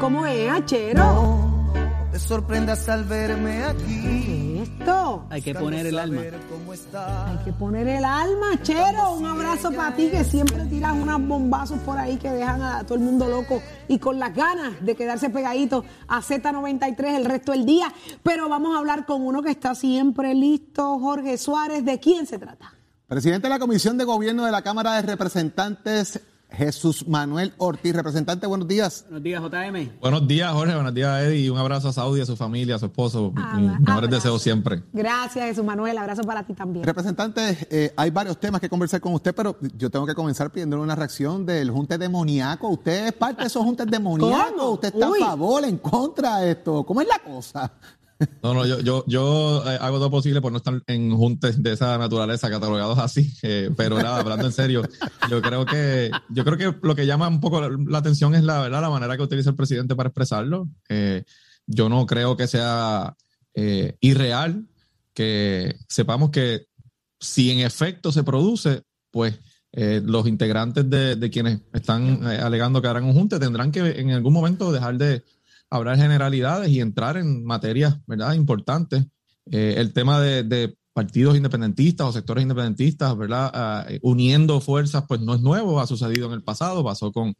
¿Cómo es, Achero? te sorprendas al verme aquí. ¿Qué es esto? Hay que poner el alma. Hay que poner el alma, Chero. Un abrazo para ti que siempre tiras unos bombazos por ahí que dejan a todo el mundo loco y con las ganas de quedarse pegadito a Z93 el resto del día. Pero vamos a hablar con uno que está siempre listo, Jorge Suárez. ¿De quién se trata? Presidente de la Comisión de Gobierno de la Cámara de Representantes, Jesús Manuel Ortiz. Representante, buenos días. Buenos días, JM. Buenos días, Jorge. Buenos días, Eddie. Un abrazo a Saudi, a su familia, a su esposo. Ah, Mis mejores abrazo. deseos siempre. Gracias, Jesús Manuel. Abrazo para ti también. Representante, eh, hay varios temas que conversar con usted, pero yo tengo que comenzar pidiéndole una reacción del junte demoníaco. ¿Usted es parte de esos juntes demoníacos? ¿Cómo? ¿Usted está Uy. a favor, en contra de esto? ¿Cómo es la cosa? No, no, yo, yo, yo eh, hago todo posible por no estar en juntes de esa naturaleza catalogados así. eh, pero nada, hablando en serio, yo creo que, yo creo que lo que llama un poco la, la atención es la verdad, la manera que utiliza el presidente para expresarlo. Eh, yo no creo que sea eh, irreal que sepamos que si en efecto se produce, pues eh, los integrantes de, de quienes están eh, alegando que harán un junte tendrán que en algún momento dejar de hablar generalidades y entrar en materias ¿verdad? importantes. Eh, el tema de, de partidos independentistas o sectores independentistas, ¿verdad? Eh, uniendo fuerzas, pues no es nuevo, ha sucedido en el pasado, pasó con,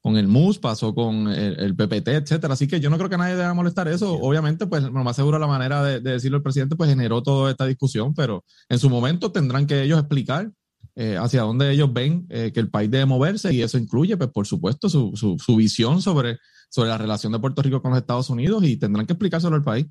con el MUS, pasó con el, el PPT, etcétera. Así que yo no creo que nadie deba molestar eso. Obviamente, pues lo más seguro la manera de, de decirlo el presidente, pues generó toda esta discusión, pero en su momento tendrán que ellos explicar eh, hacia dónde ellos ven eh, que el país debe moverse y eso incluye, pues por supuesto, su, su, su visión sobre, sobre la relación de Puerto Rico con los Estados Unidos y tendrán que explicárselo al país.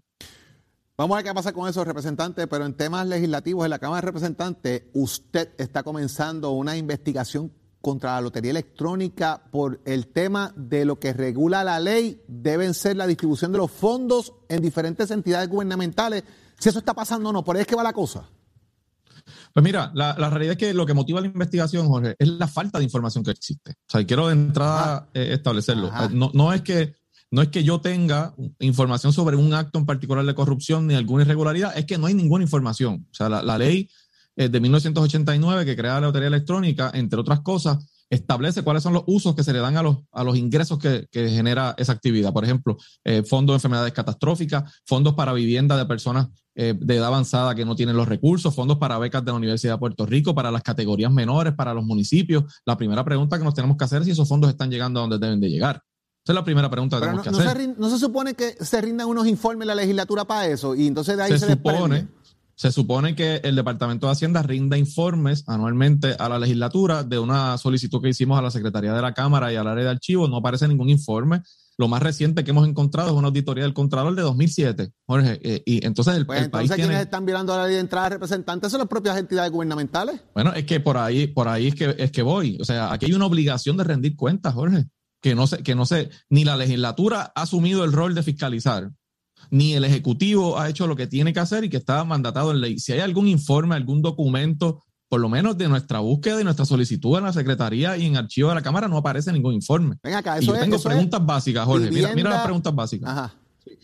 Vamos a ver qué pasa con eso, representante, pero en temas legislativos, en la Cámara de Representantes, usted está comenzando una investigación contra la lotería electrónica por el tema de lo que regula la ley, deben ser la distribución de los fondos en diferentes entidades gubernamentales. Si eso está pasando o no, por ahí es que va la cosa. Pues mira, la, la realidad es que lo que motiva la investigación, Jorge, es la falta de información que existe. O sea, quiero de entrada eh, establecerlo. Ajá. No, no es que no es que yo tenga información sobre un acto en particular de corrupción ni alguna irregularidad, es que no hay ninguna información. O sea, la, la ley eh, de 1989 que crea la lotería electrónica, entre otras cosas, establece cuáles son los usos que se le dan a los, a los ingresos que, que genera esa actividad. Por ejemplo, eh, fondos de enfermedades catastróficas, fondos para vivienda de personas eh, de edad avanzada que no tienen los recursos, fondos para becas de la Universidad de Puerto Rico, para las categorías menores, para los municipios. La primera pregunta que nos tenemos que hacer es si esos fondos están llegando a donde deben de llegar. Esa es la primera pregunta que Pero tenemos no que se, hacer. rin- no se supone que se rindan unos informes en la legislatura para eso y entonces de ahí se, se supone, desprende. Se supone que el Departamento de Hacienda rinda informes anualmente a la legislatura de una solicitud que hicimos a la Secretaría de la Cámara y al área de archivos. No aparece ningún informe. Lo más reciente que hemos encontrado es una auditoría del Contralor de 2007, Jorge. eh, y entonces el, Pues el entonces país quienes tiene... están violando la ley de entrada de representantes son las propias entidades gubernamentales. Bueno, es que por ahí, por ahí es que es que voy. O sea, aquí hay una obligación de rendir cuentas, Jorge. Que no se, que no se, ni la legislatura ha asumido el rol de fiscalizar, ni el ejecutivo ha hecho lo que tiene que hacer y que está mandatado en ley. Si hay algún informe, algún documento, por lo menos de nuestra búsqueda y nuestra solicitud en la Secretaría y en archivo de la Cámara, no aparece ningún informe. Ven acá, Y eso yo es. tengo eso es- preguntas básicas, Jorge. Mira, mira las preguntas básicas. Ajá.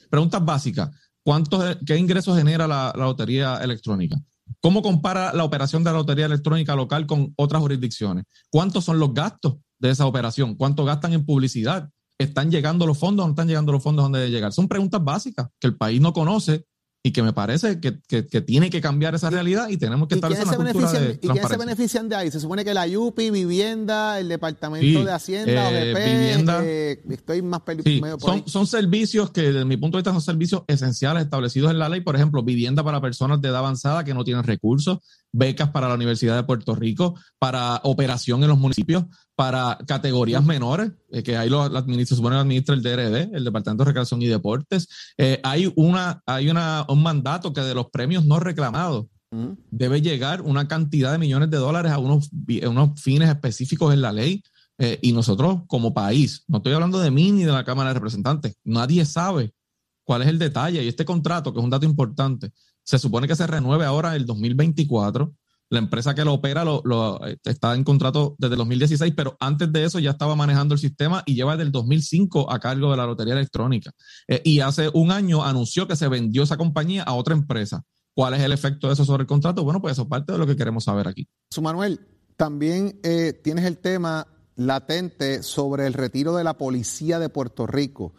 Preguntas básicas. ¿Cuántos, ¿Qué ingresos genera la, la lotería electrónica? ¿Cómo compara la operación de la lotería electrónica local con otras jurisdicciones? ¿Cuántos son los gastos de esa operación? ¿Cuánto gastan en publicidad? ¿Están llegando los fondos o no están llegando los fondos donde deben llegar? Son preguntas básicas que el país no conoce y que me parece que, que- que tiene que cambiar esa realidad y tenemos que ¿Y establecer una cultura de ¿Y quiénes se benefician de ahí? Se supone que la UPI, Vivienda, el Departamento Sí, de Hacienda, eh, OGP, vivienda. eh, estoy más Sí, medio por ahí. son, son servicios que desde mi punto de vista son servicios esenciales establecidos en la ley, por ejemplo, vivienda para personas de edad avanzada que no tienen recursos, becas para la Universidad de Puerto Rico, para operación en los municipios, para categorías menores, eh, que ahí lo la administra, se supone que lo administra el DRD, el Departamento de Recreación y Deportes. Eh, hay una, hay una, un mandato que de los premios no reclamados Ujú. debe llegar una cantidad de millones de dólares a unos, a unos fines específicos en la ley. eh, y nosotros, como país, no estoy hablando de mí ni de la Cámara de Representantes, nadie sabe cuál es el detalle. Y este contrato, que es un dato importante, se supone que se renueve ahora el 2024. La empresa que lo opera lo, eh, está en contrato desde el 2016, pero antes de eso ya estaba manejando el sistema y lleva desde el 2005 a cargo de la lotería electrónica. Eh, y hace un año anunció que se vendió esa compañía a otra empresa. ¿Cuál es el efecto de eso sobre el contrato? Bueno, pues eso es parte de lo que queremos saber aquí. Su Manuel, También eh, tienes el tema latente sobre el retiro de la policía de Puerto Rico.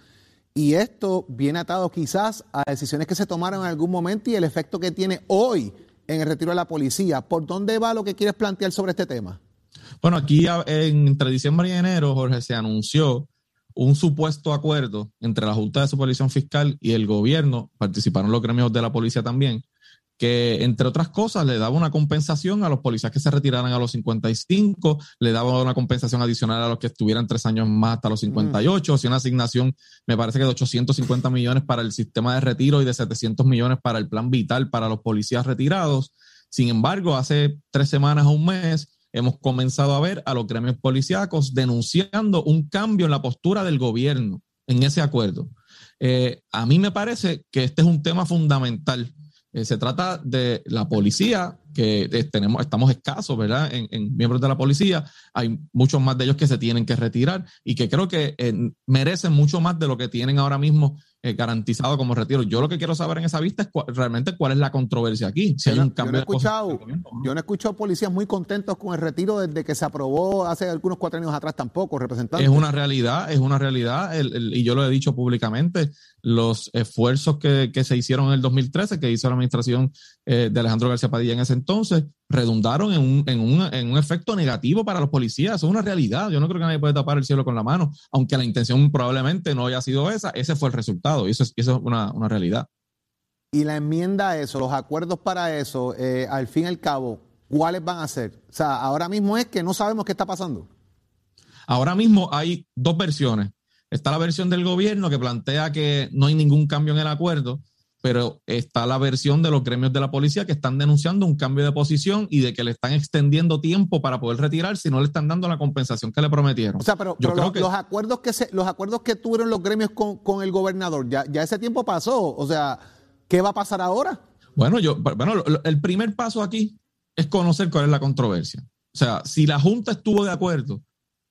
Y esto viene atado quizás a decisiones que se tomaron en algún momento y el efecto que tiene hoy en el retiro de la policía. ¿Por dónde va lo que quieres plantear sobre este tema? Bueno, aquí entre diciembre y enero, Jorge, se anunció un supuesto acuerdo entre la Junta de Supervisión Fiscal y el gobierno, participaron los gremios de la policía también, que entre otras cosas le daba una compensación a los policías que se retiraran a los 55, le daba una compensación adicional a los que estuvieran tres años más hasta los 58, mm. o una asignación, me parece que de 850 millones para el sistema de retiro y de 700 millones para el plan vital para los policías retirados. Sin embargo, hace tres semanas o un mes hemos comenzado a ver a los gremios policíacos denunciando un cambio en la postura del gobierno en ese acuerdo. Eh, a mí me parece que este es un tema fundamental eh, se trata de la policía, que eh, tenemos, estamos escasos, ¿verdad? En, miembros de la policía. Hay muchos más de ellos que se tienen que retirar y que creo que eh, merecen mucho más de lo que tienen ahora mismo eh, garantizado como retiro. Yo lo que quiero saber en esa vista es realmente cuál es la controversia aquí. Si hay un cambio yo, no he escuchado, yo no he escuchado policías muy contentos con el retiro desde que se aprobó hace algunos cuatro años atrás tampoco, representante. Es una realidad, es una realidad, y yo lo he dicho públicamente, los esfuerzos que, que, se hicieron en el 2013, que hizo la administración eh, de Alejandro García Padilla en ese entonces, redundaron en un, en, un, en un, efecto negativo para los policías. Eso es una realidad. Yo no creo que nadie puede tapar el cielo con la mano, aunque la intención probablemente no haya sido esa. Ese fue el resultado y eso es, eso es una, una, realidad. Y la enmienda a eso, los acuerdos para eso, eh, al fin y al cabo, ¿cuáles van a ser? O sea, ahora mismo es que no sabemos qué está pasando. Ahora mismo hay dos versiones. Está la versión del gobierno que plantea que no hay ningún cambio en el acuerdo pero está la versión de los gremios de la policía que están denunciando un cambio de posición y de que le están extendiendo tiempo para poder retirar si no le están dando la compensación que le prometieron. O sea, pero, Yo creo los, que, los, acuerdos que se, los acuerdos que tuvieron los gremios con, el gobernador, ya, ya ese tiempo pasó. O sea, ¿qué va a pasar ahora? Bueno, yo, bueno, el primer paso aquí es conocer cuál es la controversia. O sea, si la Junta estuvo de acuerdo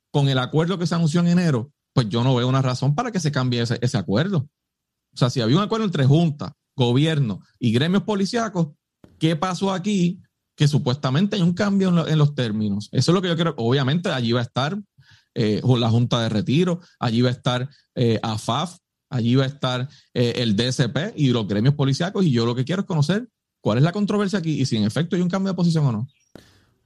con el acuerdo que se anunció en enero, pues yo no veo una razón para que se cambie ese, ese acuerdo. O sea, si había un acuerdo entre Junta, gobierno y gremios policíacos, ¿qué pasó aquí? Que supuestamente hay un cambio en, los términos. Eso es lo que yo creo. Obviamente allí va a estar eh, la Junta de Retiro, allí va a estar eh, AFAF, allí va a estar eh, el DSP y los gremios policíacos. Y yo lo que quiero es conocer cuál es la controversia aquí y si en efecto hay un cambio de posición o no.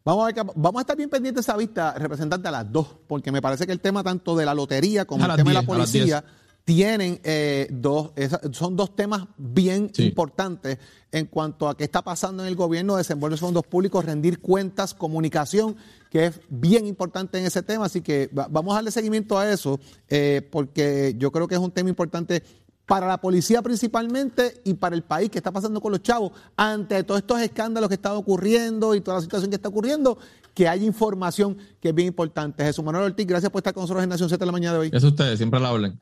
Vamos a, ver vamos a estar bien pendientes de esa vista, representante, a las dos, porque me parece que el tema tanto de la lotería como el tema de la policía tienen eh, dos, son dos temas bien importantes en cuanto a qué está pasando en el gobierno, desenvolver fondos públicos, rendir cuentas, comunicación, que es bien importante en ese tema. Así que vamos a darle seguimiento a eso, eh, porque yo creo que es un tema importante para la policía principalmente y para el país que está pasando con los chavos ante todos estos escándalos que están ocurriendo y toda la situación que está ocurriendo, que hay información que es bien importante. Jesús Manuel Ortiz, gracias por estar con nosotros en Nación Z de la mañana de hoy. Es ustedes, siempre la hablen.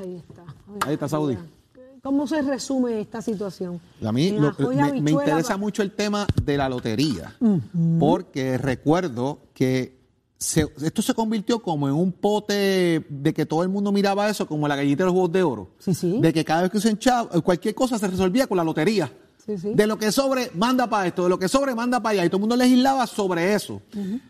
Ahí está. Ahí está, Saudi. ¿Cómo se resume esta situación? A mí me, interesa mucho el tema de la lotería, porque recuerdo que esto se convirtió como en un pote de que todo el mundo miraba eso como la gallita de los huevos de oro. Sí, sí. De que cada vez que se hinchaba, cualquier cosa se resolvía con la lotería. Sí, sí. De lo que sobre, manda para esto, de lo que sobre, manda para allá. Y todo el mundo legislaba sobre eso.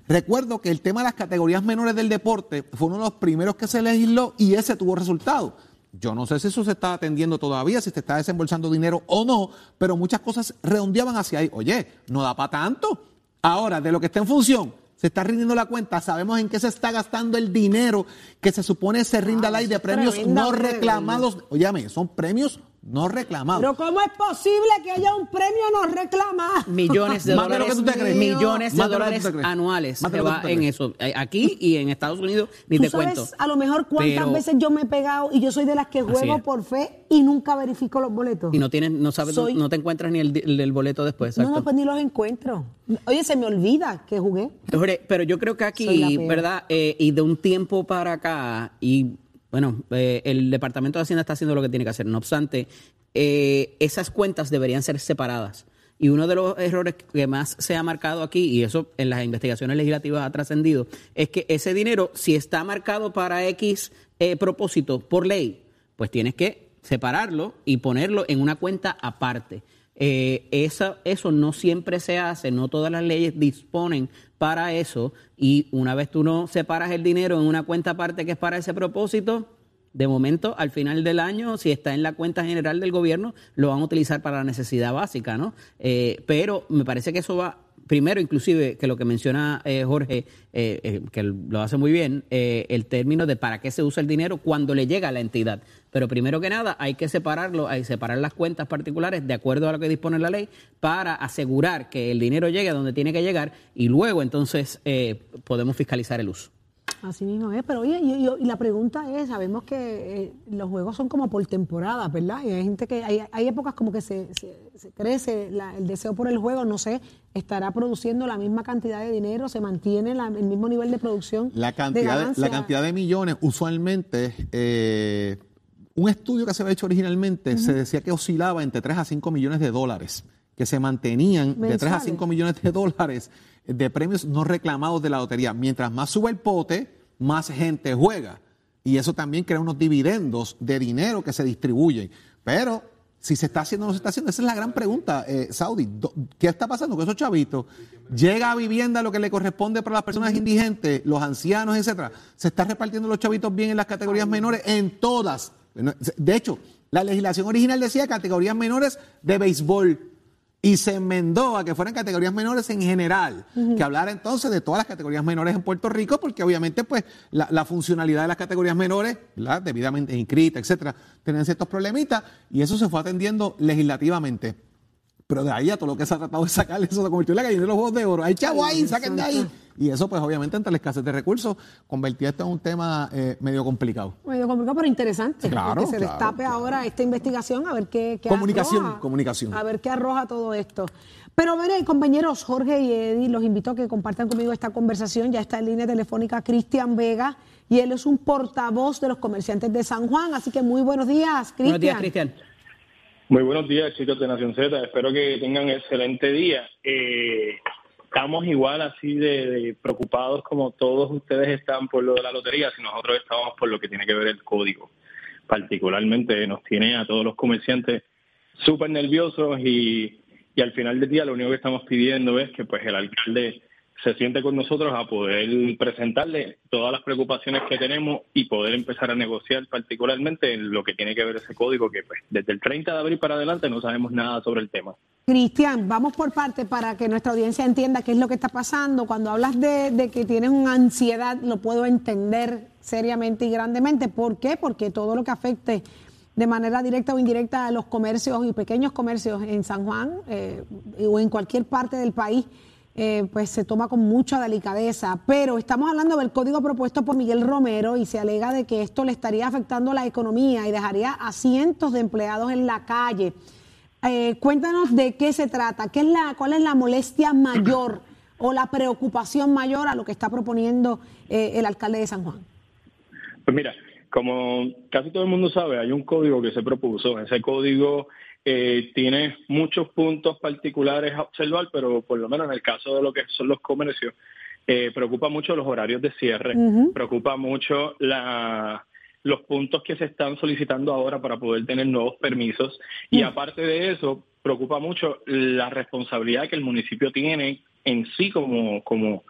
Recuerdo que el tema de las categorías menores del deporte fue uno de los primeros que se legisló y ese tuvo resultado. Yo no sé si eso se está atendiendo todavía, si se está desembolsando dinero o no, pero muchas cosas redondeaban hacia ahí. Oye, no da para tanto. Ahora, de lo que está en función, se está rindiendo la cuenta, sabemos en qué se está gastando el dinero que se supone se rinda al aire de premios no reclamados. Óyame, son premios no reclamados. Pero ¿cómo es posible que haya un premio no reclamado? Millones de dólares. Millones de dólares anuales se va en eso. Eh, aquí y en Estados Unidos ni te sabes cuento. A lo mejor cuántas veces yo me he pegado y yo soy de las que juego por fe y nunca verifico los boletos. Y no tienes, no sabes, no te encuentras ni el, boleto después. No, no, pues ni los encuentro. Oye, se me olvida que jugué. Pero yo creo que aquí, ¿verdad? Eh, y de un tiempo para acá y bueno, eh, el Departamento de Hacienda está haciendo lo que tiene que hacer. No obstante, eh, esas cuentas deberían ser separadas. Y uno de los errores que más se ha marcado aquí, y eso en las investigaciones legislativas ha trascendido, es que ese dinero, si está marcado para X eh, propósito por ley, pues tienes que separarlo y ponerlo en una cuenta aparte. Eso, eso no siempre se hace, no todas las leyes disponen para eso y una vez tú no separas el dinero en una cuenta aparte que es para ese propósito, de momento, al final del año, si está en la cuenta general del gobierno, lo van a utilizar para la necesidad básica, ¿no? Eh, pero me parece que eso va primero, inclusive, que lo que menciona eh, Jorge, eh, eh, que lo hace muy bien, el término de para qué se usa el dinero cuando le llega a la entidad. Pero primero que nada, hay que separarlo, hay que separar las cuentas particulares de acuerdo a lo que dispone la ley para asegurar que el dinero llegue a donde tiene que llegar y luego entonces podemos fiscalizar el uso. Así mismo es, pero oye, y, la pregunta es, sabemos que eh, los juegos son como por temporada, ¿verdad? Y hay gente que, hay, hay épocas como que se, crece el deseo por el juego, no sé, estará produciendo la misma cantidad de dinero, se mantiene el mismo nivel de producción. La cantidad de, la cantidad de millones, usualmente, eh, un estudio que se había hecho originalmente se decía que oscilaba entre 3 a 5 millones de dólares, que se mantenían de 3 a 5 millones de dólares de premios no reclamados de la lotería. Mientras más sube el pote, más gente juega. Y eso también crea unos dividendos de dinero que se distribuyen. Pero si se está haciendo o no se está haciendo, esa es la gran pregunta, eh, Saudi. ¿Qué está pasando con esos chavitos? Llega a vivienda lo que le corresponde para las personas indigentes, los ancianos, etcétera. Se está repartiendo los chavitos bien en las categorías menores, en todas. De hecho, la legislación original decía categorías menores de béisbol y se enmendó a que fueran categorías menores en general, que hablara entonces de todas las categorías menores en Puerto Rico, porque obviamente pues la, funcionalidad de las categorías menores, debidamente inscritas, etcétera, tenían ciertos problemitas y eso se fue atendiendo legislativamente. Pero de ahí a todo lo que se ha tratado de sacar, eso se convirtió en la gallina de los juegos de oro. Hay chavo ahí, saquen de ahí. Y eso, pues, obviamente, ante la escasez de recursos, convertía esto en un tema eh, medio complicado. Medio complicado, pero interesante. Claro. Que se destape ahora esta investigación, a ver qué, Comunicación, comunicación. A ver qué arroja todo esto. Pero, miren, compañeros Jorge y Eddie, los invito a que compartan conmigo esta conversación. Ya está en línea telefónica Cristian Vega, y él es un portavoz de los comerciantes de San Juan. Así que muy buenos días, Cristian. Buenos días, Cristian. Muy buenos días, chicos de Nación Z. Espero que tengan excelente día. Eh, estamos igual así de, preocupados como todos ustedes están por lo de la lotería, si nosotros estamos por lo que tiene que ver el código. Particularmente nos tiene a todos los comerciantes súper nerviosos y, y al final del día lo único que estamos pidiendo es que pues el alcalde se siente con nosotros a poder presentarle todas las preocupaciones que tenemos y poder empezar a negociar particularmente en lo que tiene que ver ese código que pues desde el 30 de abril para adelante no sabemos nada sobre el tema. Cristian, vamos por parte para que nuestra audiencia entienda qué es lo que está pasando. Cuando hablas de, que tienes una ansiedad, lo puedo entender seriamente y grandemente. ¿Por qué? Porque todo lo que afecte de manera directa o indirecta a los comercios y pequeños comercios en San Juan eh, o en cualquier parte del país eh, pues se toma con mucha delicadeza. Pero estamos hablando del código propuesto por Miguel Romero y se alega de que esto le estaría afectando la economía y dejaría a cientos de empleados en la calle. Eh, cuéntanos de qué se trata, qué es la, cuál es la molestia mayor o la preocupación mayor a lo que está proponiendo eh, el alcalde de San Juan. Pues mira, como casi todo el mundo sabe, hay un código que se propuso. Ese código eh, tiene muchos puntos particulares a observar, pero por lo menos en el caso de lo que son los comercios, eh, preocupa mucho los horarios de cierre, preocupa mucho la, los puntos que se están solicitando ahora para poder tener nuevos permisos. Y aparte de eso, preocupa mucho la responsabilidad que el municipio tiene en sí como, como,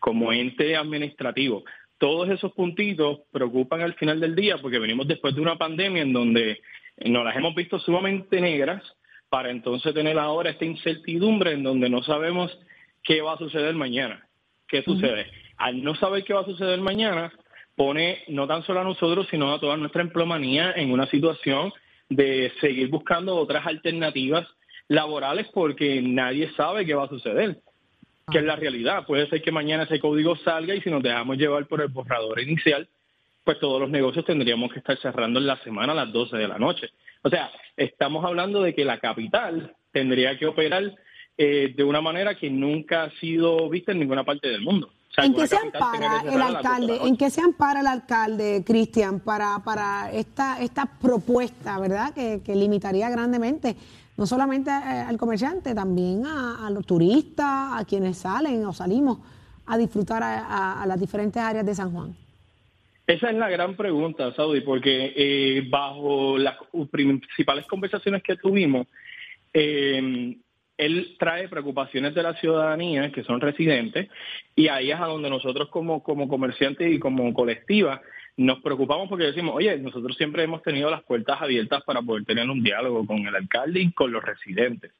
como ente administrativo. Todos esos puntitos preocupan al final del día porque venimos después de una pandemia en donde nos las hemos visto sumamente negras para entonces tener ahora esta incertidumbre en donde no sabemos qué va a suceder mañana. ¿Qué sucede? Al no saber qué va a suceder mañana, pone no tan solo a nosotros, sino a toda nuestra empleomanía en una situación de seguir buscando otras alternativas laborales porque nadie sabe qué va a suceder, que es la realidad. Puede ser que mañana ese código salga y si nos dejamos llevar por el borrador inicial, pues todos los negocios tendríamos que estar cerrando en la semana a las 12 de la noche. O sea, estamos hablando de que la capital tendría que operar eh, de una manera que nunca ha sido vista en ninguna parte del mundo. ¿En qué se ampara el alcalde? ¿En qué se ampara el alcalde, Cristian, para, para esta, esta propuesta, verdad, que, limitaría grandemente no solamente eh, al comerciante, también a, los turistas, a quienes salen o salimos a disfrutar a las diferentes áreas de San Juan? Esa es la gran pregunta, Saudi, porque eh, bajo las principales conversaciones que tuvimos, eh, él trae preocupaciones de la ciudadanía que son residentes y ahí es a donde nosotros como, como comerciantes y como colectiva nos preocupamos porque decimos, oye, nosotros siempre hemos tenido las puertas abiertas para poder tener un diálogo con el alcalde y con los residentes,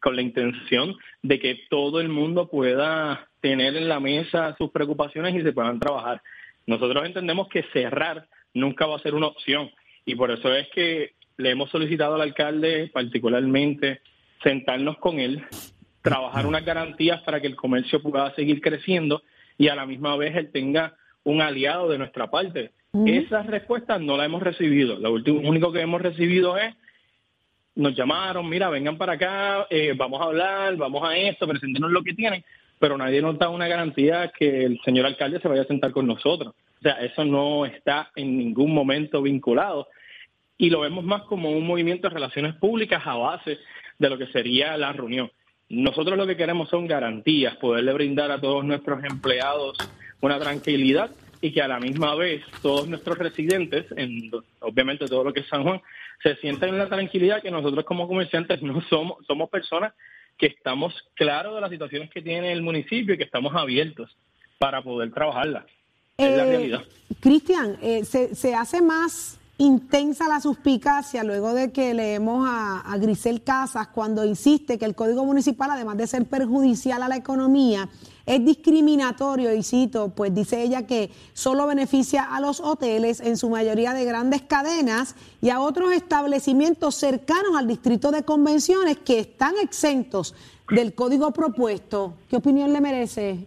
con la intención de que todo el mundo pueda tener en la mesa sus preocupaciones y se puedan trabajar. Nosotros entendemos que cerrar nunca va a ser una opción y por eso es que le hemos solicitado al alcalde particularmente sentarnos con él, trabajar unas garantías para que el comercio pueda seguir creciendo y a la misma vez él tenga un aliado de nuestra parte. Esas respuestas no las hemos recibido. Lo último, único que hemos recibido es, nos llamaron, mira, vengan para acá, eh, vamos a hablar, vamos a esto, presentenos lo que tienen, pero nadie nos da una garantía que el señor alcalde se vaya a sentar con nosotros. O sea, eso no está en ningún momento vinculado y lo vemos más como un movimiento de relaciones públicas a base de lo que sería la reunión. Nosotros lo que queremos son garantías, poderle brindar a todos nuestros empleados una tranquilidad y que a la misma vez todos nuestros residentes, en, obviamente todo lo que es San Juan, se sientan en la tranquilidad que nosotros como comerciantes no somos, somos personas que estamos claros de las situaciones que tiene el municipio y que estamos abiertos para poder trabajarla. es la Eh, realidad. Cristian, eh, se, se hace más intensa la suspicacia luego de que leemos a, a Grisel Casas cuando insiste que el Código Municipal, además de ser perjudicial a la economía, es discriminatorio y cito, pues dice ella que solo beneficia a los hoteles, en su mayoría de grandes cadenas, y a otros establecimientos cercanos al distrito de convenciones que están exentos del código propuesto. ¿Qué opinión le merece?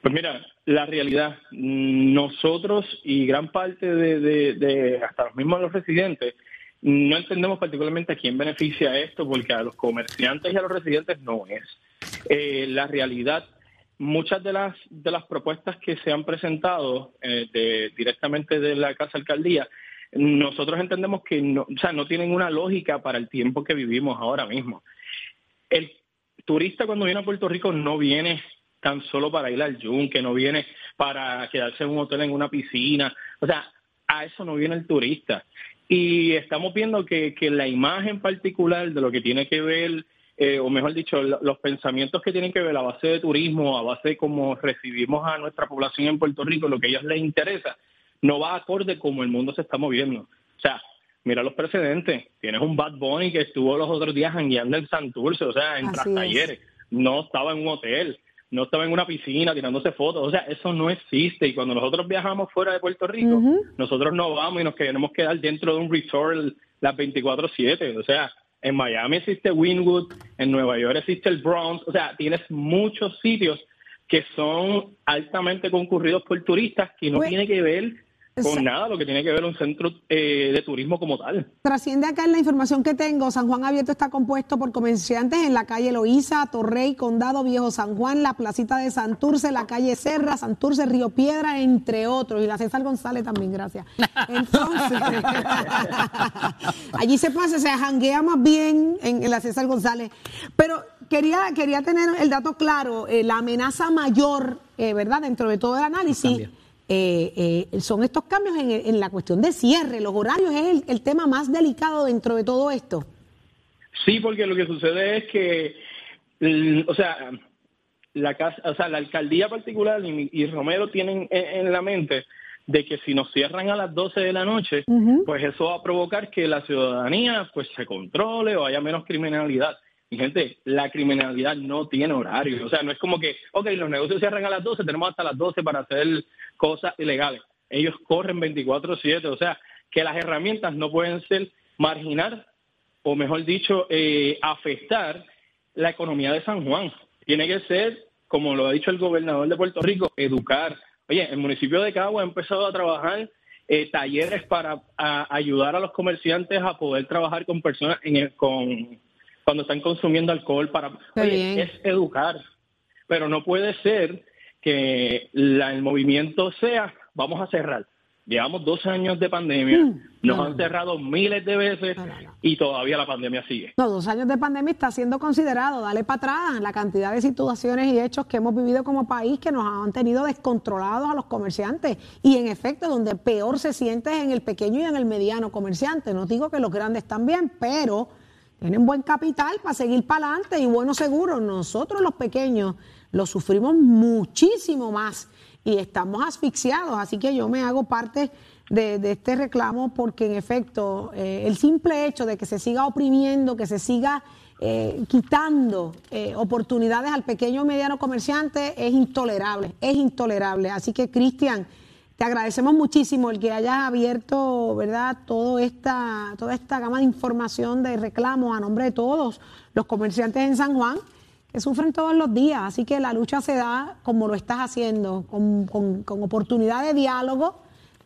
Pues mira, la realidad, nosotros y gran parte de hasta los mismos los residentes, no entendemos particularmente a quién beneficia esto, porque a los comerciantes y a los residentes no es. Eh, la realidad, muchas de las de las propuestas que se han presentado eh, directamente de la Casa Alcaldía, nosotros entendemos que no, o sea, no tienen una lógica para el tiempo que vivimos ahora mismo. El turista cuando viene a Puerto Rico no viene tan solo para ir al yunque, no viene para quedarse en un hotel en una piscina, o sea, a eso no viene el turista. Y estamos viendo que, que la imagen particular de lo que tiene que ver, eh, o mejor dicho, lo- los pensamientos que tienen que ver a base de turismo, a base de cómo recibimos a nuestra población en Puerto Rico, lo que a ellos les interesa, no va acorde como el mundo se está moviendo. O sea, mira los precedentes. Tienes un Bad Bunny que estuvo los otros días jangueando en Santurce, o sea, en Talleres. No estaba en un hotel, no estaba en una piscina tirándose fotos. O sea, eso no existe. Y cuando nosotros viajamos fuera de Puerto Rico, nosotros no vamos y nos queremos quedar dentro de un resort las 24-7. O sea, en Miami existe Wynwood, en Nueva York existe el Bronx. O sea, tienes muchos sitios que son altamente concurridos por turistas que no Pues, tiene que ver con nada lo que tiene que ver un centro eh, de turismo como tal. Trasciende acá en la información que tengo, San Juan Abierto está compuesto por comerciantes en la calle Loíza, Torrey, Condado, Viejo San Juan, la placita de Santurce, la calle Serra, Santurce, Río Piedra, entre otros, y la César González también, gracias. Entonces, allí se pasa, se janguea más bien en, en la César González. Pero quería, quería tener el dato claro, eh, la amenaza mayor, eh, ¿verdad? Dentro de todo el análisis. Eh, eh, son estos cambios en, en la cuestión de cierre, los horarios es el, el tema más delicado dentro de todo esto. Sí, porque lo que sucede es que, l- o sea, la casa, o sea, la alcaldía particular y, y Romero tienen en, en la mente de que si nos cierran a las 12 de la noche, pues eso va a provocar que la ciudadanía pues se controle o haya menos criminalidad. Y gente, la criminalidad no tiene horario. O sea, no es como que, ok, los negocios cierran a las 12, tenemos hasta las 12 para hacer cosas ilegales. Ellos corren 24/7. O sea, que las herramientas no pueden ser marginar o mejor dicho, eh, afectar la economía de San Juan. Tiene que ser, como lo ha dicho el gobernador de Puerto Rico, educar. Oye, el municipio de Cagua ha empezado a trabajar eh, talleres para ayudar a los comerciantes a poder trabajar con personas en el- con cuando están consumiendo alcohol para oye, es educar pero no puede ser que la- el movimiento sea vamos a cerrar llevamos dos años de pandemia nos Mm. no, han cerrado miles de veces No, no, no. y todavía la pandemia sigue No, dos años de pandemia está siendo considerado, dale para atrás, la cantidad de situaciones y hechos que hemos vivido como país que nos han tenido descontrolados a los comerciantes. Y en efecto, donde peor se siente es en el pequeño y en el mediano comerciante. No digo que los grandes también, pero tienen buen capital para seguir para adelante y buenos seguros. Nosotros los pequeños lo sufrimos muchísimo más y estamos asfixiados, así que yo me hago parte de, este reclamo porque en efecto eh, el simple hecho de que se siga oprimiendo, que se siga eh, quitando eh, oportunidades al pequeño y mediano comerciante es intolerable, es intolerable. Así que Cristian, te agradecemos muchísimo el que hayas abierto, ¿verdad?, todo esta, toda esta gama de información de reclamo a nombre de todos los comerciantes en San Juan que sufren todos los días. Así que la lucha se da como lo estás haciendo, con, con, oportunidad de diálogo,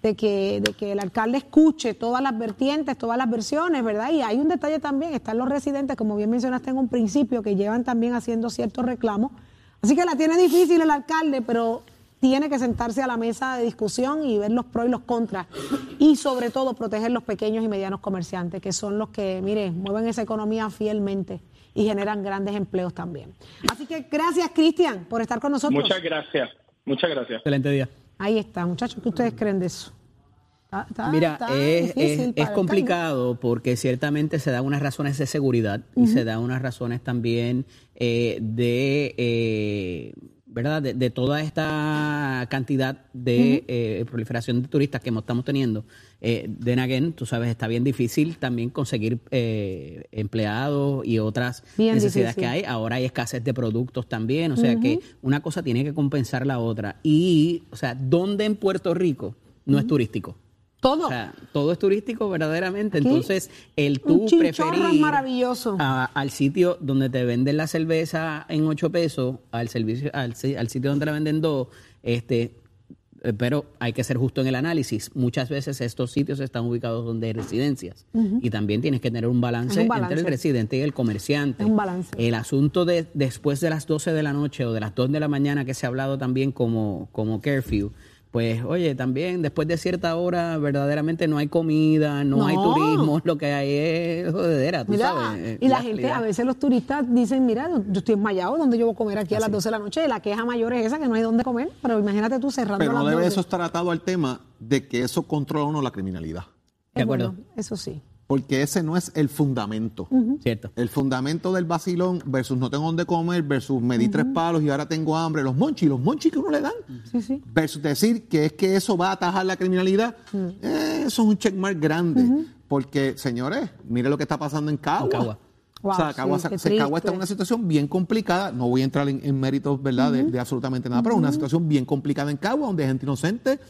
de que, de que el alcalde escuche todas las vertientes, todas las versiones, ¿verdad? Y hay un detalle también, están los residentes, como bien mencionaste en un principio, que llevan también haciendo ciertos reclamos. Así que la tiene difícil el alcalde, pero tiene que sentarse a la mesa de discusión y ver los pros y los contras. Y sobre todo proteger los pequeños y medianos comerciantes, que son los que, mire, mueven esa economía fielmente y generan grandes empleos también. Así que gracias, Cristian, por estar con nosotros. Muchas gracias. Muchas gracias. Excelente día. Ahí está, muchachos, ¿qué ustedes creen de eso? Mira, es, complicado porque ciertamente se dan unas razones de seguridad y se dan unas razones también eh, de eh, ¿verdad? De, toda esta cantidad de eh, proliferación de turistas que estamos teniendo eh, de Naguen, tú sabes, está bien difícil también conseguir eh, empleados y otras necesidades que hay. Ahora hay escasez de productos también, o sea que una cosa tiene que compensar la otra. Y, o sea, ¿dónde en Puerto Rico no es turístico? Todo. O sea, todo es turístico verdaderamente. Entonces, el tú preferir maravilloso. al sitio donde te venden la cerveza en 8 pesos, al servicio, al, sitio donde la venden dos, este, eh, pero hay que ser justo en el análisis. Muchas veces estos sitios están ubicados donde hay residencias y también tienes que tener un balance, entre el residente y el comerciante. un balance. El asunto de después de las 12 de la noche o de las 2 de la mañana que se ha hablado también como, como curfew, pues oye, también después de cierta hora verdaderamente no hay comida, no, hay turismo, lo que hay es jodedera, tú sabes. Eh, y la, gente, a veces los turistas dicen, mira, yo estoy enmayado, ¿dónde yo voy a comer aquí a las 12 de la noche? Y la queja mayor es esa, que no hay dónde comer, pero imagínate tú cerrando Pero no debe eso estar atado al tema de que eso controla uno la criminalidad. De acuerdo. eso sí porque ese no es el fundamento. Cierto. El fundamento del vacilón versus no tengo dónde comer, versus me di tres palos y ahora tengo hambre, los monchis, los monchis que uno le dan, sí, sí. versus decir que es que eso va a atajar la criminalidad, eh, eso es un checkmark grande. Porque, señores, mire lo que está pasando en Cagua. o sea, Cagua, está en una situación bien complicada. No voy a entrar en, méritos, ¿verdad?, de, de, absolutamente nada, pero una situación bien complicada en Cagua, donde hay gente inocente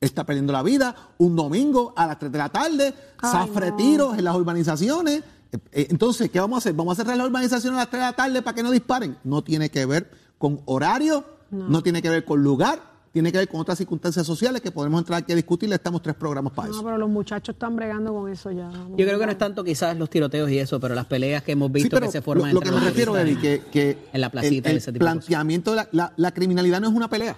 está perdiendo la vida un domingo a las 3 de la tarde, zafre tiros en las urbanizaciones. Eh, eh, entonces, ¿qué vamos a hacer? ¿Vamos a cerrar la urbanización a las 3 de la tarde para que no disparen? No tiene que ver con horario, no, tiene que ver con lugar, tiene que ver con otras circunstancias sociales que podemos entrar aquí a discutir. Le estamos tres programas para eso. No, pero los muchachos están bregando con eso ya. Yo creo que no es tanto quizás los tiroteos y eso, pero las peleas que hemos visto que se forman lo, lo que me refiero, es que, en la placita, el, planteamiento de, la criminalidad no es una pelea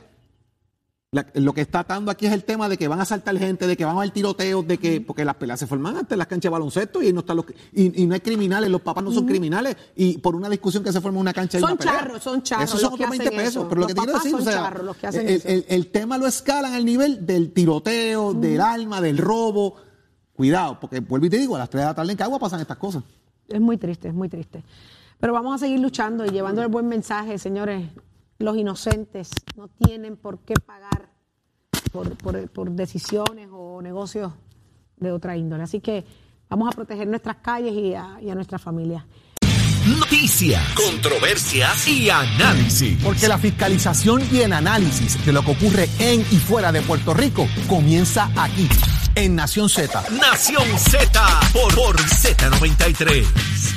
lo que está atando aquí es el tema de que van a saltar gente, de que van a haber tiroteos, de que, porque las peleas se forman antes las canchas de baloncesto y no están los y, no hay criminales, los papás no son criminales, y por una discusión que se forma en una cancha de Son charros, son charros. Esos son otros 20 pesos. Pero lo que quiero decir, o sea, el, tema lo escalan al nivel del tiroteo, del alma, del robo. Cuidado, porque vuelvo y te digo, a las 3 de la tarde en Cagua pasan estas cosas. Es muy triste, es muy triste. Pero vamos a seguir luchando y llevando el buen mensaje, señores los inocentes no tienen por qué pagar por, decisiones o negocios de otra índole. Así que vamos a proteger nuestras calles y a, y a nuestra familia. Noticias, controversias y análisis. Porque la fiscalización y el análisis de lo que ocurre en y fuera de Puerto Rico comienza aquí, en Nación Z. Nación Z por, por Z93.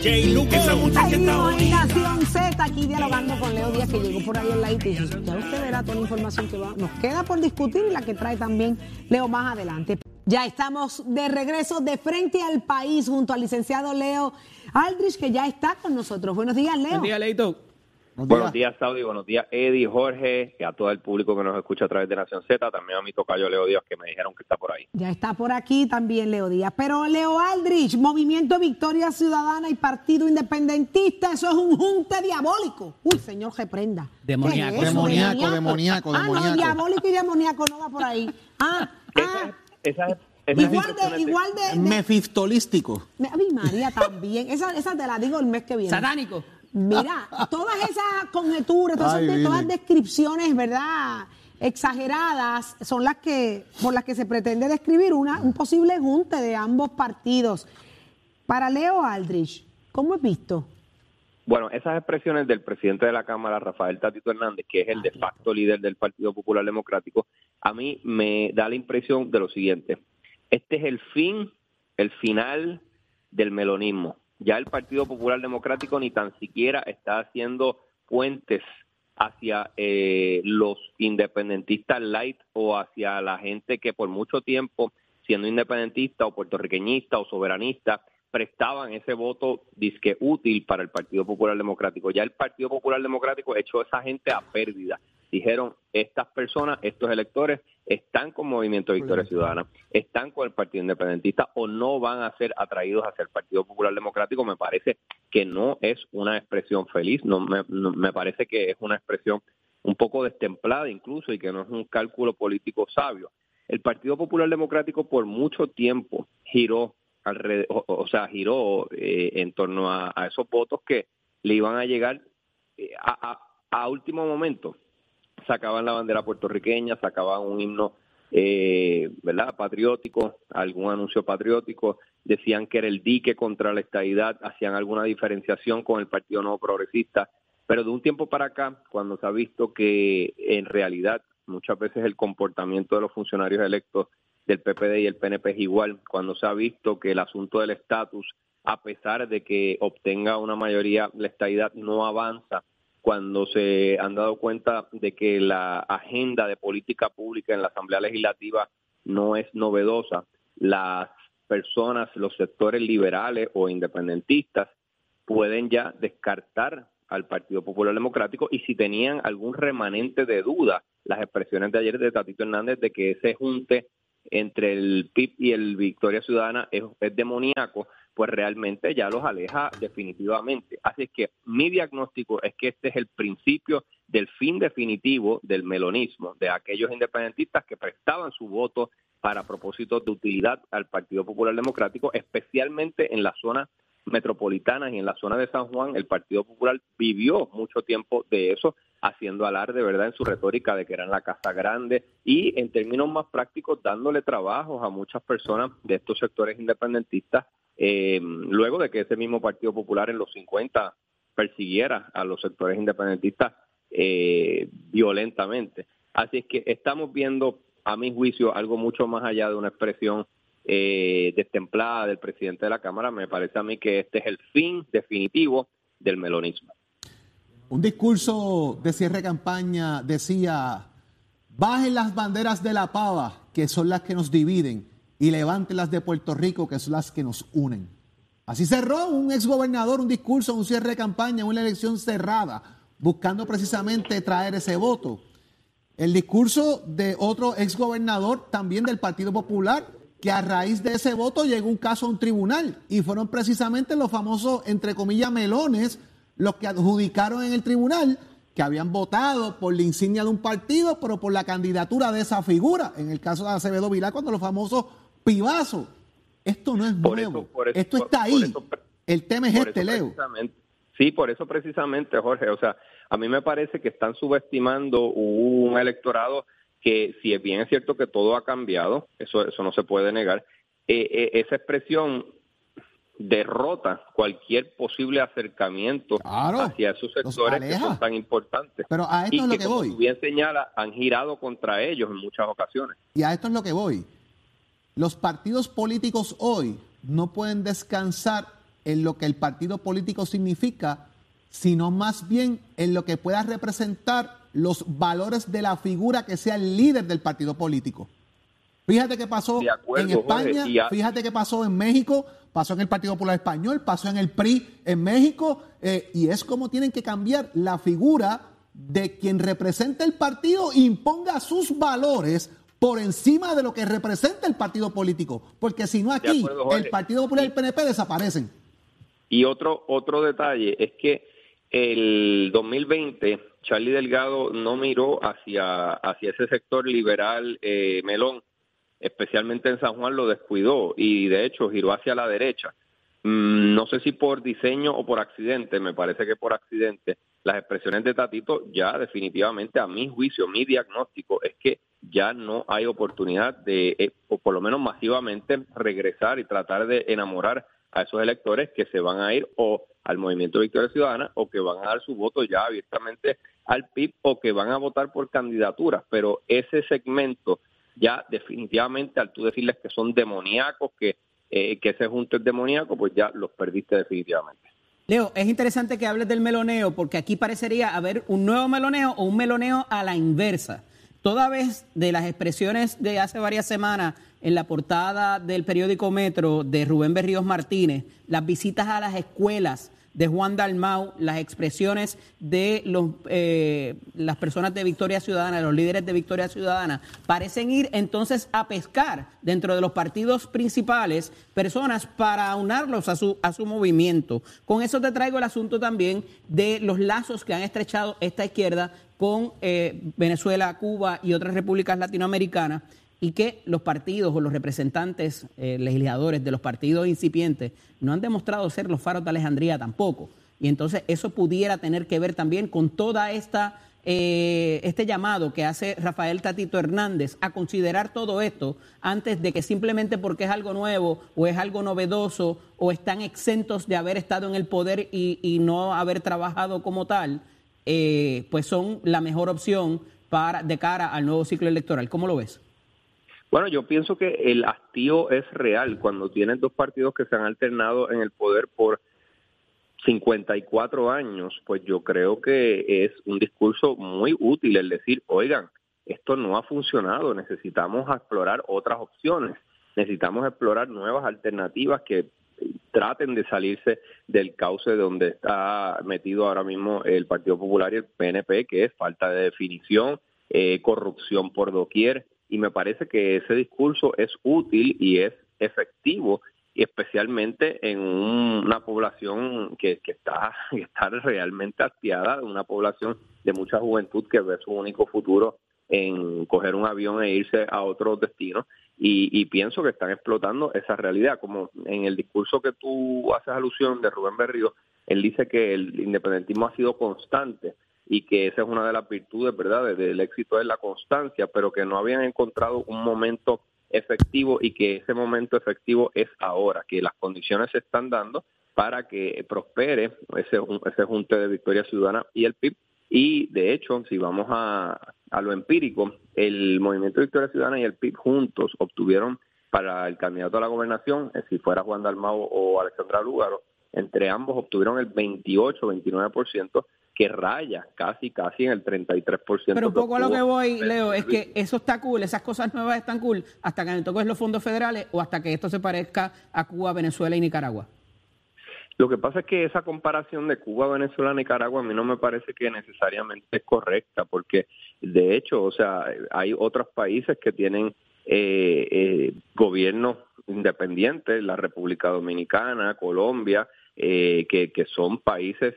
Ahí Nación Z, aquí dialogando con Leo Díaz, que llegó por ahí en la IT. Ya usted verá toda la información que va, nos queda por discutir y la que trae también Leo más adelante. Ya estamos de regreso de frente al país junto al licenciado Leo Aldrich, que ya está con nosotros. Buenos días, Leo. Buenos días, Leito. Buenos días, Saudi. Buenos días, Eddie, Jorge, y a todo el público que nos escucha a través de Nación Z. También a mi tocayo Leo Díaz, que me dijeron que está por ahí. Ya está por aquí también Leo Díaz. Pero Leo Aldrich, Movimiento Victoria Ciudadana y Partido Independentista, eso es un junte diabólico. Uy, señor, reprenda. Demoníaco. ¿Qué es eso? Demoníaco, demoníaco, Ah, no, demoníaco. diabólico y demoníaco no va por ahí. Ah, ah. Esa, esa, esas Igual de, igual de, de- Mefistolístico. Me- Ay, María, también. Esa, esa te la digo el mes que viene. Satánico. Mira, todas esas conjeturas, todas, Ay, esas- todas descripciones, ¿verdad? Exageradas, son las que, por las que se pretende describir una, un posible junte de ambos partidos. Para Leo Aldrich, ¿cómo es visto? Bueno, esas expresiones del presidente de la Cámara, Rafael Tatito Hernández, que es el de facto líder del Partido Popular Democrático, a mí me da la impresión de lo siguiente. Este es el fin, el final del melonismo. Ya el Partido Popular Democrático ni tan siquiera está haciendo puentes hacia eh, los independentistas light o hacia la gente que por mucho tiempo, siendo independentista o puertorriqueñista o soberanista, prestaban ese voto disque útil para el Partido Popular Democrático. Ya el Partido Popular Democrático echó a esa gente a pérdida. Dijeron, estas personas, estos electores, están con Movimiento Victoria Ciudadana, están con el Partido Independentista o no van a ser atraídos hacia el Partido Popular Democrático. Me parece que no es una expresión feliz, no me, no- me parece que es una expresión un poco destemplada incluso y que no es un cálculo político sabio. El Partido Popular Democrático por mucho tiempo giró alrededor, o, o sea, giró eh, en torno a, a esos votos que le iban a llegar eh, a, a- a último momento. Sacaban la bandera puertorriqueña, sacaban un himno, eh, ¿verdad? Patriótico, algún anuncio patriótico, decían que era el dique contra la estadidad, hacían alguna diferenciación con el Partido Nuevo Progresista, pero de un tiempo para acá, cuando se ha visto que en realidad muchas veces el comportamiento de los funcionarios electos del PPD y el PNP es igual, cuando se ha visto que el asunto del estatus, a pesar de que obtenga una mayoría, la estadidad no avanza, cuando se han dado cuenta de que la agenda de política pública en la Asamblea Legislativa no es novedosa, las personas, los sectores liberales o independentistas pueden ya descartar al Partido Popular Democrático y si tenían algún remanente de duda, las expresiones de ayer de Tatito Hernández de que ese junte entre el PIB y el Victoria Ciudadana es, es demoníaco, pues realmente ya los aleja definitivamente. Así es que mi diagnóstico es que este es el principio del fin definitivo del melonismo, de aquellos independentistas que prestaban su voto para propósitos de utilidad al Partido Popular Democrático, especialmente en la zona metropolitana y en la zona de San Juan, el Partido Popular vivió mucho tiempo de eso, haciendo alarde, ¿verdad?, en su retórica de que eran la casa grande y en términos más prácticos dándole trabajos a muchas personas de estos sectores independentistas, eh, luego de que ese mismo Partido Popular en los 50 persiguiera a los sectores independentistas eh, violentamente. Así es que estamos viendo, a mi juicio, algo mucho más allá de una expresión eh, destemplada del presidente de la Cámara. Me parece a mí que este es el fin definitivo del melonismo. Un discurso de cierre de campaña decía, bajen las banderas de la pava, que son las que nos dividen, y levanten las de Puerto Rico, que son las que nos unen. Así cerró un exgobernador un discurso, un cierre de campaña, una elección cerrada, buscando precisamente traer ese voto. El discurso de otro exgobernador, también del Partido Popular, que a raíz de ese voto llegó un caso a un tribunal y fueron precisamente los famosos, entre comillas, melones, los que adjudicaron en el tribunal que habían votado por la insignia de un partido, pero por la candidatura de esa figura. En el caso de Acevedo Vilá, cuando los famosos pibazos. Esto no es Por nuevo. eso- por eso- Esto está por ahí. eso- el tema es este, Leo. Sí, por eso precisamente, Jorge. O sea, a mí me parece que están subestimando un electorado que, si es bien es cierto que todo ha cambiado, eso, eso no se puede negar, eh, eh, esa expresión derrota cualquier posible acercamiento Claro, hacia esos sectores que son tan importantes. Pero a esto y es lo que, voy. bien señala, han girado contra ellos en muchas ocasiones. Y a esto es lo que voy. Los partidos políticos hoy no pueden descansar en lo que el partido político significa, sino más bien en lo que pueda representar los valores de la figura que sea el líder del partido político. Fíjate qué pasó en España, fíjate qué pasó en México, pasó en el Partido Popular Español, pasó en el PRI en México, eh, y es como tienen que cambiar la figura de quien representa el partido imponga sus valores por encima de lo que representa el partido político, porque si no aquí el Partido Popular y el PNP desaparecen. Y otro otro detalle es que el 2020 Charlie Delgado no miró hacia hacia ese sector liberal eh, melón especialmente en San Juan, lo descuidó y de hecho giró hacia la derecha. Mm, no sé si por diseño o por accidente, me parece que por accidente, las expresiones de Tatito ya definitivamente a mi juicio, mi diagnóstico es que ya no hay oportunidad de, eh, o por lo menos masivamente, regresar y tratar de enamorar a esos electores que se van a ir o al Movimiento Victoria Ciudadana o que van a dar su voto ya abiertamente al PIB o que van a votar por candidaturas. Pero ese segmento ya definitivamente al tú decirles que son demoníacos, que, eh, que ese junto es demoníaco, pues ya los perdiste definitivamente. Leo, es interesante que hables del meloneo porque aquí parecería haber un nuevo meloneo o un meloneo a la inversa. Toda vez de las expresiones de hace varias semanas en la portada del periódico Metro de Rubén Berríos Martínez, las visitas a las escuelas de Juan Dalmau, las expresiones de eh, las personas de Victoria Ciudadana, los líderes de Victoria Ciudadana, parecen ir entonces a pescar dentro de los partidos principales personas para aunarlos a su, a su movimiento. Con eso te traigo el asunto también de los lazos que han estrechado esta izquierda con eh, Venezuela, Cuba y otras repúblicas latinoamericanas y que los partidos o los representantes eh, legisladores de los partidos incipientes no han demostrado ser los faros de Alejandría tampoco. Y entonces eso pudiera tener que ver también con toda esta eh, este llamado que hace Rafael Tatito Hernández a considerar todo esto antes de que simplemente porque es algo nuevo o es algo novedoso o están exentos de haber estado en el poder y, no haber trabajado como tal, eh, pues son la mejor opción para de cara al nuevo ciclo electoral. ¿Cómo lo ves? Bueno, yo pienso que el hastío es real cuando tienes dos partidos que se han alternado en el poder por 54 años, pues yo creo que es un discurso muy útil el decir, oigan, esto no ha funcionado, necesitamos explorar otras opciones, necesitamos explorar nuevas alternativas que traten de salirse del cauce donde está metido ahora mismo el Partido Popular y el PNP, que es falta de definición, eh, corrupción por doquier, y me parece que ese discurso es útil y es efectivo especialmente en una población que, que, está, que está realmente hastiada, una población de mucha juventud que ve su único futuro en coger un avión e irse a otro destino y, y, pienso que están explotando esa realidad, como en el discurso que tú haces alusión de Rubén Berrío, él dice que el independentismo ha sido constante y que esa es una de las virtudes, ¿verdad?, del éxito es la constancia, pero que no habían encontrado un momento efectivo y que ese momento efectivo es ahora, que las condiciones se están dando para que prospere ese, ese junte de Victoria Ciudadana y el PIB. Y de hecho, si vamos a, a lo empírico, el Movimiento Victoria Ciudadana y el PIB juntos obtuvieron para el candidato a la gobernación, eh, si fuera Juan Dalmau o Alexandra Lúgaro, entre ambos obtuvieron el 28-29% que raya casi, casi en el 33%. Pero un poco a lo que voy, Leo, es que eso está cool, esas cosas nuevas están cool, hasta que toques los fondos federales o hasta que esto se parezca a Cuba, Venezuela y Nicaragua. Lo que pasa es que esa comparación de Cuba, Venezuela, Nicaragua a mí no me parece que necesariamente es correcta, porque de hecho, o sea, hay otros países que tienen eh, eh, gobiernos independientes, la República Dominicana, Colombia, eh, que, que son países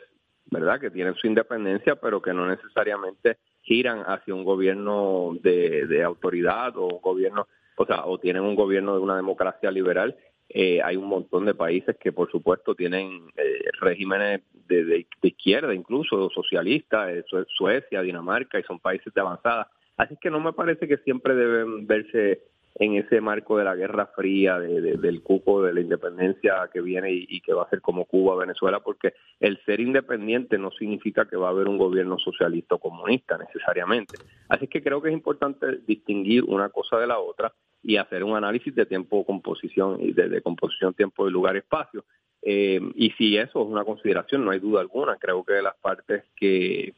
¿verdad? Que tienen su independencia, pero que no necesariamente giran hacia un gobierno de, autoridad o un gobierno, o sea, o tienen un gobierno de una democracia liberal. Eh, hay un montón de países que, por supuesto, tienen eh, regímenes de, de, izquierda, incluso socialistas, eh, Suecia, Dinamarca, y son países de avanzada. Así que no me parece que siempre deben verse en ese marco de la Guerra Fría, del cupo de la independencia que viene y, que va a ser como Cuba, Venezuela, porque el ser independiente no significa que va a haber un gobierno socialista o comunista necesariamente. Así que creo que es importante distinguir una cosa de la otra y hacer un análisis de tiempo, composición y de, composición, tiempo, y lugar, espacio. Eh, y si eso es una consideración, no hay duda alguna. Creo que las partes que,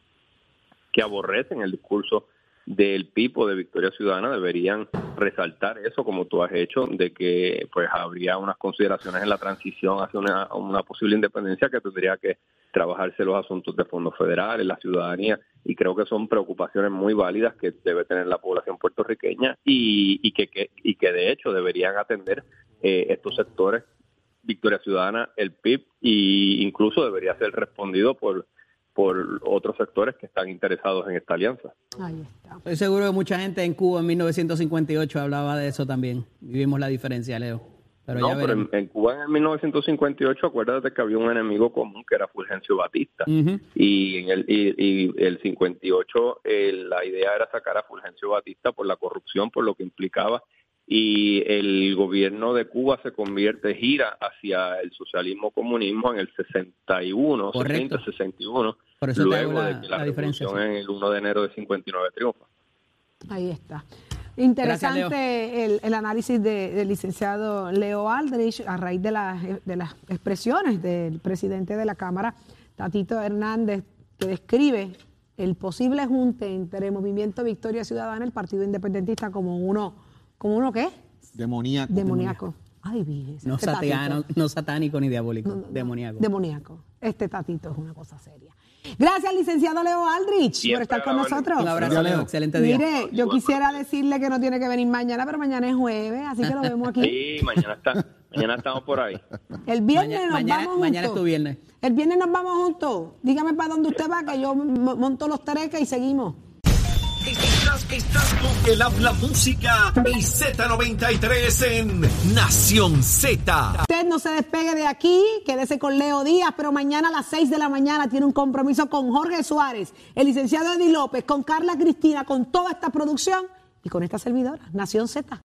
que aborrecen el discurso del PIB de Victoria Ciudadana deberían resaltar eso como tú has hecho, de que pues habría unas consideraciones en la transición hacia una, una posible independencia que tendría que trabajarse los asuntos de fondos federales, la ciudadanía, y creo que son preocupaciones muy válidas que debe tener la población puertorriqueña y, y que, que, y que de hecho deberían atender eh, estos sectores, Victoria Ciudadana, el PIB, e incluso debería ser respondido por por otros sectores que están interesados en esta alianza. Ahí está. Estoy seguro que mucha gente en Cuba en 1958 hablaba de eso también. Vivimos la diferencia, Leo. Pero no, pero en, Cuba en 1958 acuérdate que había un enemigo común que era Fulgencio Batista y en el y, el 58 eh, la idea era sacar a Fulgencio Batista por la corrupción, por lo que implicaba y el gobierno de Cuba se convierte, gira hacia el socialismo comunismo en el 61, 60, 61, luego de que la, revolución en el 1 de enero de 59 triunfa. Ahí está. Interesante el, análisis del licenciado Leo Aldrich a raíz de, de las expresiones del presidente de la Cámara, Tatito Hernández, que describe el posible junte entre Movimiento Victoria Ciudadana y el Partido Independentista como uno ¿Como uno qué? Demoníaco. Demoníaco. Ay, No, este no satánico ni diabólico, demoníaco. Demoníaco. Este tatito es una cosa seria. Gracias, licenciado Leo Aldrich, por estar con nosotros. Un abrazo, Leo. Excelente día. Mire, yo quisiera decirle que no tiene que venir mañana, pero mañana es jueves, así que lo vemos aquí. Sí, mañana, está, mañana estamos por ahí. El viernes nos vamos juntos. Mañana es tu viernes. El viernes nos vamos juntos. Dígame para dónde usted va, que yo monto los terecas y seguimos. Estás, estás con el habla música y Z93 en Nación Z. Usted no se despegue de aquí, quédese con Leo Díaz, pero mañana a las 6 de la mañana tiene un compromiso con Jorge Suárez, el licenciado Eddie López, con Carla Cristina, con toda esta producción y con esta servidora, Nación Z.